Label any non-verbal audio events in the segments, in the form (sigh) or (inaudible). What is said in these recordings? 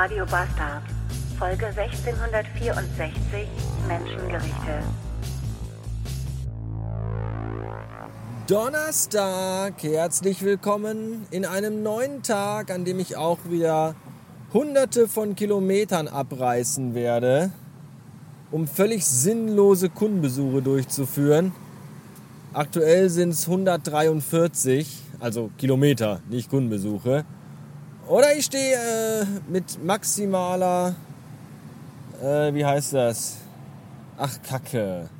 Radio Bastard. Folge 1664 Menschengerichte. Donnerstag, herzlich willkommen in einem neuen Tag, an dem ich auch wieder hunderte von Kilometern abreißen werde, um völlig sinnlose Kundenbesuche durchzuführen. Aktuell sind es 143, also Kilometer, nicht Kundenbesuche. Oder ich stehe äh, mit maximaler, äh, wie heißt das? Ach, Kacke.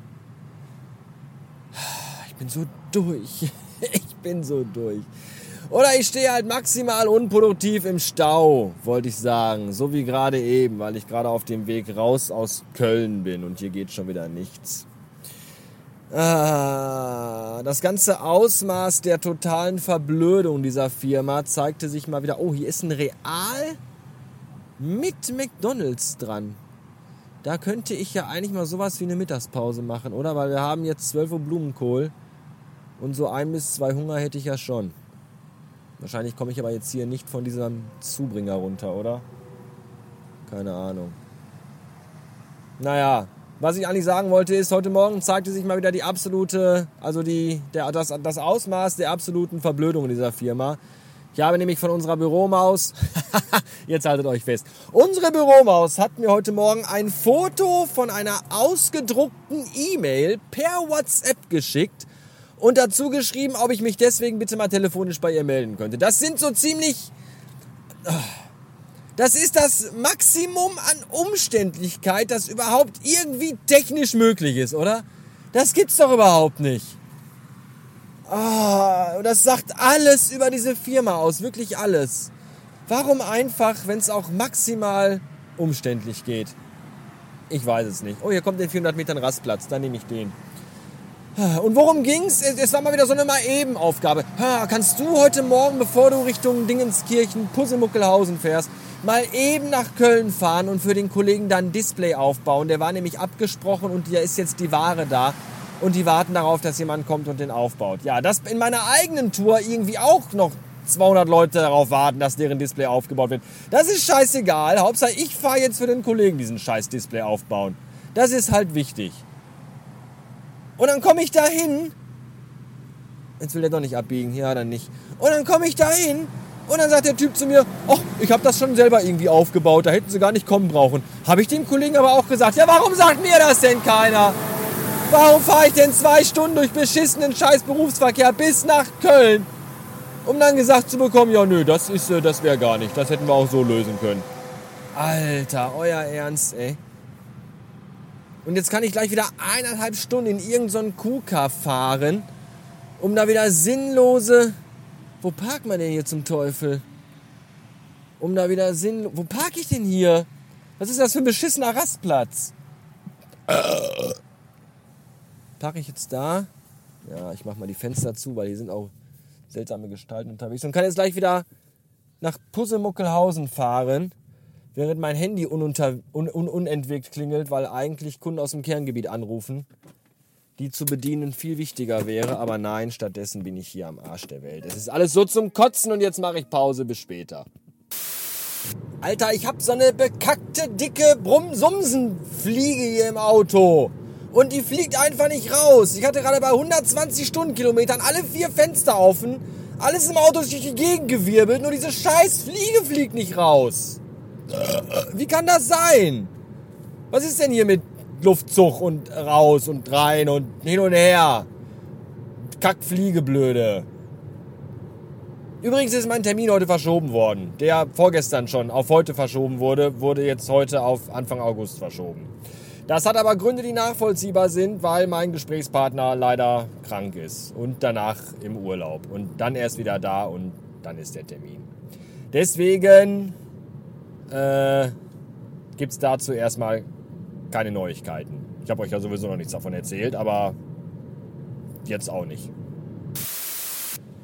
Ich bin so durch. (laughs) Ich bin so durch. Oder ich stehe halt maximal unproduktiv im Stau, wollte ich sagen. So wie gerade eben, weil ich gerade auf dem Weg raus aus Köln bin und hier geht schon wieder nichts. Ah, das ganze Ausmaß der totalen Verblödung dieser Firma zeigte sich mal wieder. Oh, hier ist ein Real mit McDonalds dran. Da könnte ich ja eigentlich mal sowas wie eine Mittagspause machen, oder? Weil wir haben jetzt 12 Uhr Blumenkohl und so ein bis zwei Hunger hätte ich ja schon. Wahrscheinlich komme ich aber jetzt hier nicht von diesem Zubringer runter, oder? Keine Ahnung. Naja, was ich eigentlich sagen wollte ist, heute Morgen zeigte sich mal wieder die absolute, also die, der, das, das Ausmaß der absoluten Verblödung in dieser Firma. Ich habe nämlich von unserer Büromaus, (laughs) jetzt haltet euch fest, unsere Büromaus hat mir heute Morgen ein Foto von einer ausgedruckten E-Mail per WhatsApp geschickt und dazu geschrieben, ob ich mich deswegen bitte mal telefonisch bei ihr melden könnte. Das sind so ziemlich... Das ist das Maximum an Umständlichkeit, das überhaupt irgendwie technisch möglich ist, oder? Das gibt's doch überhaupt nicht. Oh, das sagt alles über diese Firma aus, wirklich alles. Warum einfach, wenn es auch maximal umständlich geht? Ich weiß es nicht. Oh, hier kommt den 400 Metern Rastplatz, dann nehme ich den. Und worum ging's? Es war mal wieder so eine Mal-Eben-Aufgabe. Kannst du heute Morgen, bevor du Richtung Dingenskirchen, Pusselmuckelhausen fährst, mal eben nach Köln fahren und für den Kollegen dann ein Display aufbauen. Der war nämlich abgesprochen und da ist jetzt die Ware da. Und die warten darauf, dass jemand kommt und den aufbaut. Ja, dass in meiner eigenen Tour irgendwie auch noch 200 Leute darauf warten, dass deren Display aufgebaut wird. Das ist scheißegal. Hauptsache, ich fahre jetzt für den Kollegen diesen scheiß Display aufbauen. Das ist halt wichtig. Und dann komme ich da hin. Jetzt will der doch nicht abbiegen. Ja, dann nicht. Und dann komme ich da hin und dann sagt der Typ zu mir, oh, ich habe das schon selber irgendwie aufgebaut, da hätten sie gar nicht kommen brauchen. Habe ich dem Kollegen aber auch gesagt, ja, warum sagt mir das denn keiner? Warum fahre ich denn zwei Stunden durch beschissenen scheiß Berufsverkehr bis nach Köln? Um dann gesagt zu bekommen, ja nö, das ist, äh, das wäre gar nicht, das hätten wir auch so lösen können. Alter, euer Ernst, ey. Und jetzt kann ich gleich wieder eineinhalb Stunden in irgendeinen so KUKA fahren, um da wieder sinnlose wo parkt man denn hier zum Teufel? Um da wieder Sinn. Wo park ich denn hier? Was ist das für ein beschissener Rastplatz? Äh. Park ich jetzt da? Ja, ich mach mal die Fenster zu, weil hier sind auch seltsame Gestalten unterwegs. Und kann jetzt gleich wieder nach Pusselmuckelhausen fahren, während mein Handy ununter, un, un, unentwegt klingelt, weil eigentlich Kunden aus dem Kerngebiet anrufen die zu bedienen viel wichtiger wäre. Aber nein, stattdessen bin ich hier am Arsch der Welt. Es ist alles so zum Kotzen und jetzt mache ich Pause. Bis später. Alter, ich habe so eine bekackte, dicke Brummsumsenfliege hier im Auto. Und die fliegt einfach nicht raus. Ich hatte gerade bei 120 Stundenkilometern alle vier Fenster offen. Alles im Auto durch die Gegend gewirbelt. Nur diese scheiß Fliege fliegt nicht raus. Wie kann das sein? Was ist denn hier mit Luftzug und raus und rein und hin und her. Kackfliege, blöde. Übrigens ist mein Termin heute verschoben worden. Der vorgestern schon auf heute verschoben wurde, wurde jetzt heute auf Anfang August verschoben. Das hat aber Gründe, die nachvollziehbar sind, weil mein Gesprächspartner leider krank ist und danach im Urlaub und dann erst wieder da und dann ist der Termin. Deswegen äh, gibt es dazu erstmal keine Neuigkeiten. Ich habe euch ja sowieso noch nichts davon erzählt, aber jetzt auch nicht.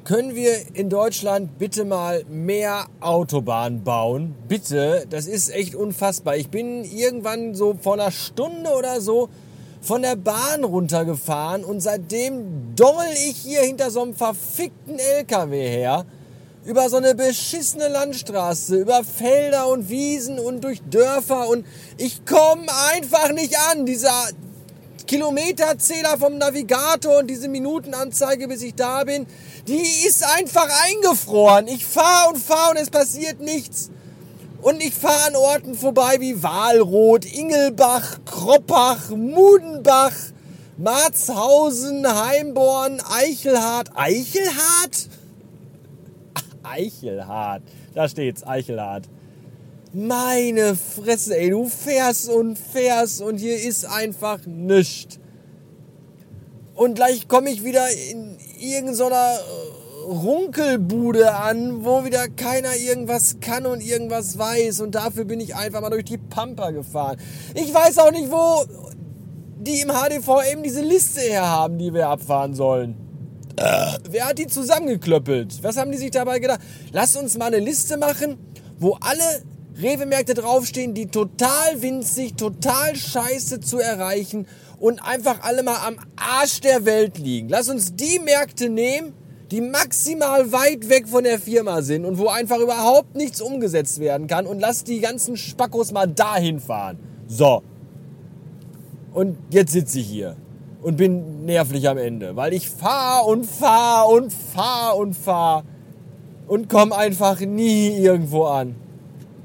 Können wir in Deutschland bitte mal mehr Autobahnen bauen? Bitte, das ist echt unfassbar. Ich bin irgendwann so vor einer Stunde oder so von der Bahn runtergefahren und seitdem dongel ich hier hinter so einem verfickten LKW her über so eine beschissene Landstraße, über Felder und Wiesen und durch Dörfer und ich komme einfach nicht an. Dieser Kilometerzähler vom Navigator und diese Minutenanzeige, bis ich da bin, die ist einfach eingefroren. Ich fahre und fahre und es passiert nichts. Und ich fahre an Orten vorbei wie Walroth, Ingelbach, Kroppach, Mudenbach, Marzhausen, Heimborn, Eichelhardt. Eichelhardt? Eichelhardt. Da steht's, Eichelhardt. Meine Fresse, ey, du fährst und fährst und hier ist einfach nichts. Und gleich komme ich wieder in irgendeiner Runkelbude an, wo wieder keiner irgendwas kann und irgendwas weiß. Und dafür bin ich einfach mal durch die Pampa gefahren. Ich weiß auch nicht, wo die im HDVM diese Liste herhaben, die wir abfahren sollen. Äh, wer hat die zusammengeklöppelt? Was haben die sich dabei gedacht? Lass uns mal eine Liste machen, wo alle Rewe-Märkte draufstehen, die total winzig, total scheiße zu erreichen und einfach alle mal am Arsch der Welt liegen. Lass uns die Märkte nehmen, die maximal weit weg von der Firma sind und wo einfach überhaupt nichts umgesetzt werden kann und lass die ganzen Spackos mal dahin fahren. So. Und jetzt sitze ich hier und bin nervlich am Ende, weil ich fahr und fahr und fahr und fahr und komm einfach nie irgendwo an.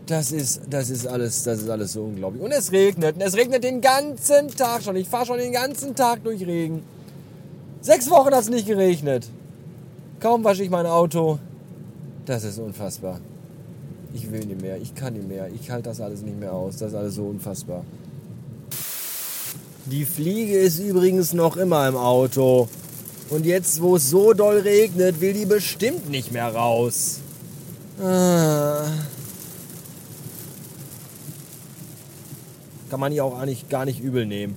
Das ist, das ist alles, das ist alles so unglaublich. Und es regnet. Und es regnet den ganzen Tag schon. Ich fahre schon den ganzen Tag durch Regen. Sechs Wochen hat es nicht geregnet. Kaum wasche ich mein Auto. Das ist unfassbar. Ich will nicht mehr. Ich kann nicht mehr. Ich halte das alles nicht mehr aus. Das ist alles so unfassbar. Die Fliege ist übrigens noch immer im Auto. Und jetzt, wo es so doll regnet, will die bestimmt nicht mehr raus. Ah. Kann man die auch eigentlich gar nicht übel nehmen.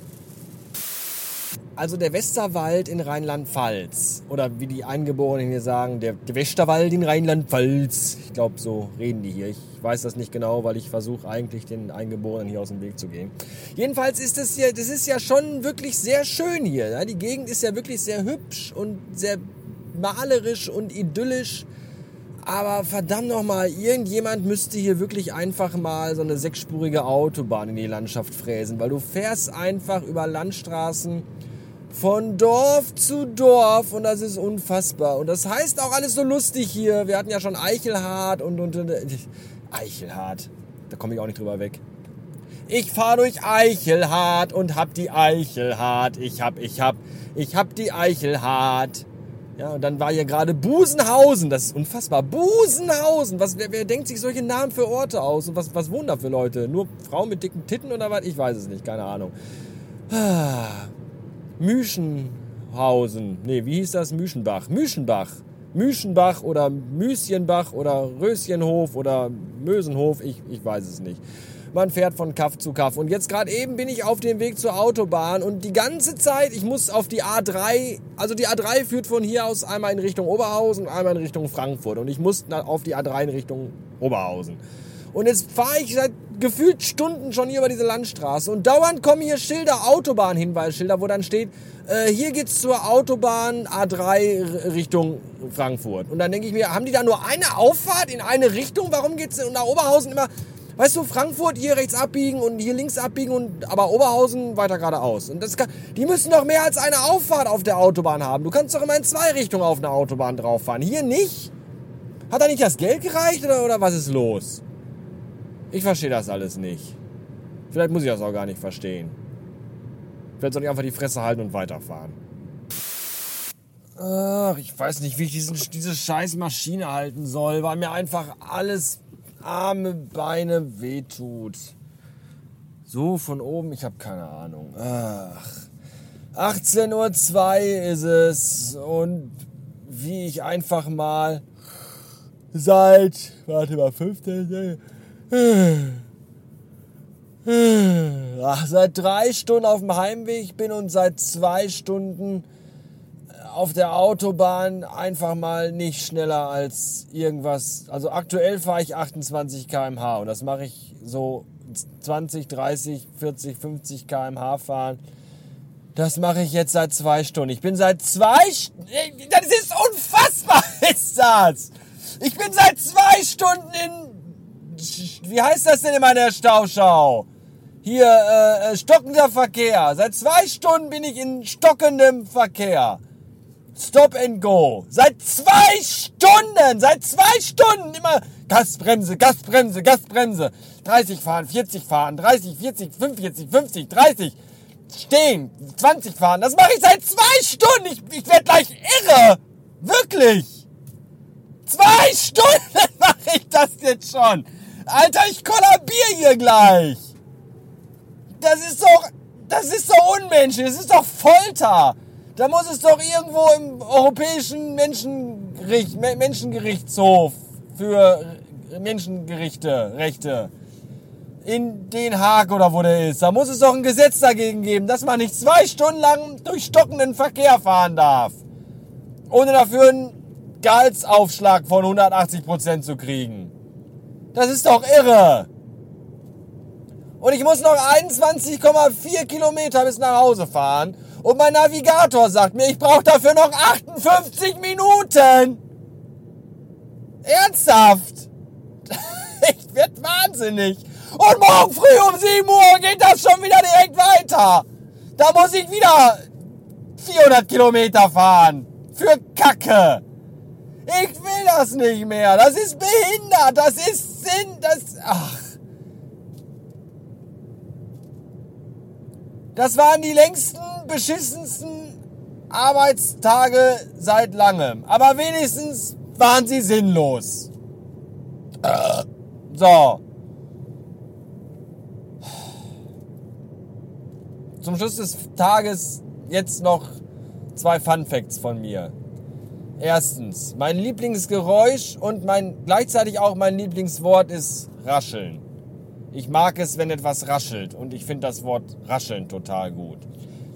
Also der Westerwald in Rheinland-Pfalz. Oder wie die Eingeborenen hier sagen, der, der Westerwald in Rheinland-Pfalz. Ich glaube, so reden die hier. Ich weiß das nicht genau, weil ich versuche eigentlich den Eingeborenen hier aus dem Weg zu gehen. Jedenfalls ist es hier, das ist ja schon wirklich sehr schön hier. Die Gegend ist ja wirklich sehr hübsch und sehr malerisch und idyllisch. Aber verdammt nochmal, irgendjemand müsste hier wirklich einfach mal so eine sechsspurige Autobahn in die Landschaft fräsen, weil du fährst einfach über Landstraßen von Dorf zu Dorf und das ist unfassbar. Und das heißt auch alles so lustig hier. Wir hatten ja schon Eichelhardt und, und, und Eichelhardt, da komme ich auch nicht drüber weg. Ich fahre durch Eichelhardt und hab die Eichelhardt. Ich hab, ich hab, ich hab die Eichelhardt. Ja, und dann war hier gerade Busenhausen. Das ist unfassbar. Busenhausen. Was, wer, wer denkt sich solche Namen für Orte aus? Und was, was wohnen da für Leute? Nur Frauen mit dicken Titten oder was? Ich weiß es nicht. Keine Ahnung. Müschenhausen. Nee, wie hieß das? Müschenbach. Müschenbach. Müschenbach oder Müschenbach oder Röschenhof oder Mösenhof. Ich, ich weiß es nicht man fährt von Kaff zu Kaff. Und jetzt gerade eben bin ich auf dem Weg zur Autobahn und die ganze Zeit, ich muss auf die A3, also die A3 führt von hier aus einmal in Richtung Oberhausen und einmal in Richtung Frankfurt. Und ich muss auf die A3 in Richtung Oberhausen. Und jetzt fahre ich seit gefühlt Stunden schon hier über diese Landstraße und dauernd kommen hier Schilder, Autobahnhinweisschilder, wo dann steht, äh, hier geht's zur Autobahn A3 Richtung Frankfurt. Und dann denke ich mir, haben die da nur eine Auffahrt in eine Richtung? Warum geht's nach Oberhausen immer Weißt du, Frankfurt hier rechts abbiegen und hier links abbiegen und aber Oberhausen weiter geradeaus. Und das kann, die müssen doch mehr als eine Auffahrt auf der Autobahn haben. Du kannst doch immer in zwei Richtungen auf einer Autobahn drauf fahren. Hier nicht? Hat da nicht das Geld gereicht oder, oder was ist los? Ich verstehe das alles nicht. Vielleicht muss ich das auch gar nicht verstehen. Vielleicht soll ich einfach die Fresse halten und weiterfahren. Ach, ich weiß nicht, wie ich diesen, diese scheiß Maschine halten soll, weil mir einfach alles Arme, Beine wehtut. So von oben, ich habe keine Ahnung. Ach. 18.02 Uhr ist es und wie ich einfach mal seit, warte mal, 15. Ach, seit drei Stunden auf dem Heimweg bin und seit zwei Stunden auf der Autobahn einfach mal nicht schneller als irgendwas. Also aktuell fahre ich 28 km/h und das mache ich so 20, 30, 40, 50 km/h fahren. Das mache ich jetzt seit zwei Stunden. Ich bin seit zwei, das ist unfassbar, (laughs) ist das. Ich bin seit zwei Stunden in. Wie heißt das denn in meiner Stauschau? Hier, äh, äh, stockender Verkehr. Seit zwei Stunden bin ich in stockendem Verkehr. Stop and go. Seit zwei Stunden, seit zwei Stunden immer Gasbremse, Gasbremse, Gasbremse. 30 fahren, 40 fahren, 30, 40, 45, 50, 30. Stehen, 20 fahren. Das mache ich seit zwei Stunden. Ich, ich werde gleich irre. Wirklich. Zwei Stunden (laughs) mache ich das jetzt schon. Alter, ich kollabiere hier gleich. Das ist doch, das ist doch unmenschlich. Das ist doch Folter. Da muss es doch irgendwo im Europäischen Menschengericht, Menschengerichtshof für Menschengerichte, Rechte in Den Haag oder wo der ist. Da muss es doch ein Gesetz dagegen geben, dass man nicht zwei Stunden lang durch stockenden Verkehr fahren darf. Ohne dafür einen Gehaltsaufschlag von 180% zu kriegen. Das ist doch irre. Und ich muss noch 21,4 Kilometer bis nach Hause fahren. Und mein Navigator sagt mir, ich brauche dafür noch 58 Minuten. Ernsthaft? (laughs) ich werde wahnsinnig. Und morgen früh um 7 Uhr geht das schon wieder direkt weiter. Da muss ich wieder 400 Kilometer fahren. Für Kacke. Ich will das nicht mehr. Das ist behindert. Das ist Sinn. Das. Ach. Das waren die längsten, beschissensten Arbeitstage seit langem. Aber wenigstens waren sie sinnlos. So. Zum Schluss des Tages jetzt noch zwei Fun Facts von mir. Erstens, mein Lieblingsgeräusch und mein gleichzeitig auch mein Lieblingswort ist rascheln. Ich mag es, wenn etwas raschelt und ich finde das Wort rascheln total gut.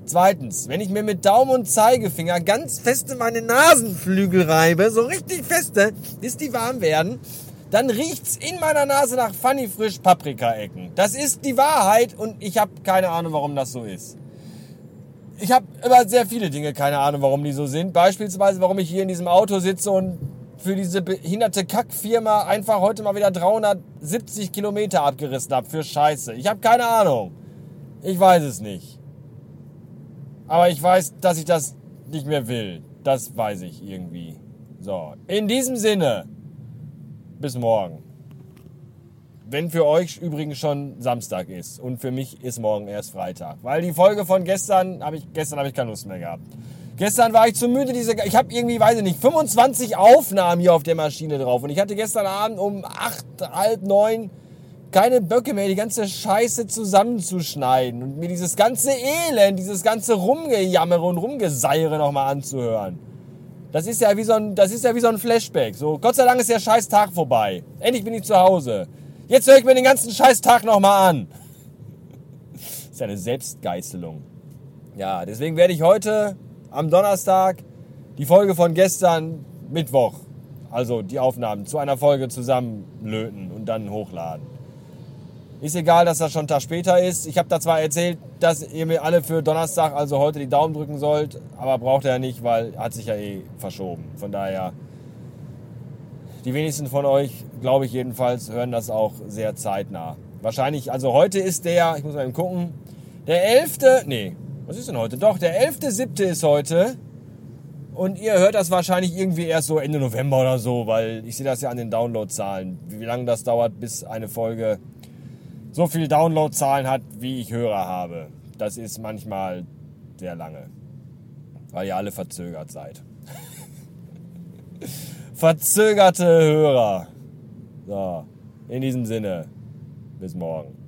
Zweitens, wenn ich mir mit Daumen und Zeigefinger ganz feste meine Nasenflügel reibe, so richtig feste, bis die warm werden, dann riecht's in meiner Nase nach Funny Frisch Paprika-Ecken. Das ist die Wahrheit und ich habe keine Ahnung, warum das so ist. Ich habe über sehr viele Dinge keine Ahnung, warum die so sind. Beispielsweise, warum ich hier in diesem Auto sitze und für diese behinderte Kackfirma einfach heute mal wieder 370 Kilometer abgerissen habe für Scheiße. Ich habe keine Ahnung. Ich weiß es nicht. Aber ich weiß, dass ich das nicht mehr will. Das weiß ich irgendwie. So, in diesem Sinne, bis morgen. Wenn für euch übrigens schon Samstag ist und für mich ist morgen erst Freitag. Weil die Folge von gestern habe ich, gestern habe ich keine Lust mehr gehabt. Gestern war ich zu müde, diese, ich habe irgendwie, weiß ich nicht, 25 Aufnahmen hier auf der Maschine drauf. Und ich hatte gestern Abend um 8, halb 9 keine Böcke mehr, die ganze Scheiße zusammenzuschneiden und mir dieses ganze Elend, dieses ganze Rumgejammere und Rumgeseire nochmal anzuhören. Das ist ja wie so ein, das ist ja wie so ein Flashback. So, Gott sei Dank ist der scheiß Tag vorbei. Endlich bin ich zu Hause. Jetzt höre ich mir den ganzen scheiß Tag nochmal an. Das (laughs) ist eine Selbstgeißelung. Ja, deswegen werde ich heute am Donnerstag die Folge von gestern Mittwoch, also die Aufnahmen zu einer Folge zusammenlöten und dann hochladen. Ist egal, dass das schon einen Tag später ist. Ich habe da zwar erzählt, dass ihr mir alle für Donnerstag, also heute, die Daumen drücken sollt, aber braucht er ja nicht, weil hat sich ja eh verschoben. Von daher, die wenigsten von euch, glaube ich jedenfalls, hören das auch sehr zeitnah. Wahrscheinlich, also heute ist der, ich muss mal eben gucken, der 11., nee, was ist denn heute? Doch, der 11.7. ist heute. Und ihr hört das wahrscheinlich irgendwie erst so Ende November oder so, weil ich sehe das ja an den Downloadzahlen, wie lange das dauert, bis eine Folge so viele Downloadzahlen hat, wie ich Hörer habe. Das ist manchmal sehr lange, weil ihr alle verzögert seid. (laughs) Verzögerte Hörer. So, in diesem Sinne, bis morgen.